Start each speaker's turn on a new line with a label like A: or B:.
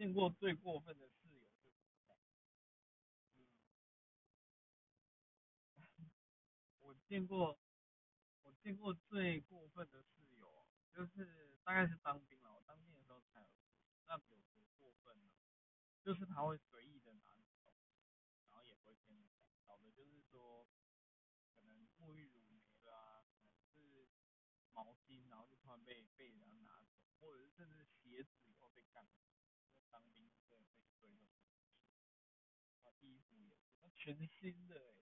A: 见过最过分的室友是？我见过，我见过最过分的室友，就是大概是当兵了。我当兵的时候才有，那有多过分呢？就是他会随意的拿你东西，然后也不会跟你讲，搞的就是说，可能沐浴乳没了啊，可能是毛巾，然后就突然被被全新的哎，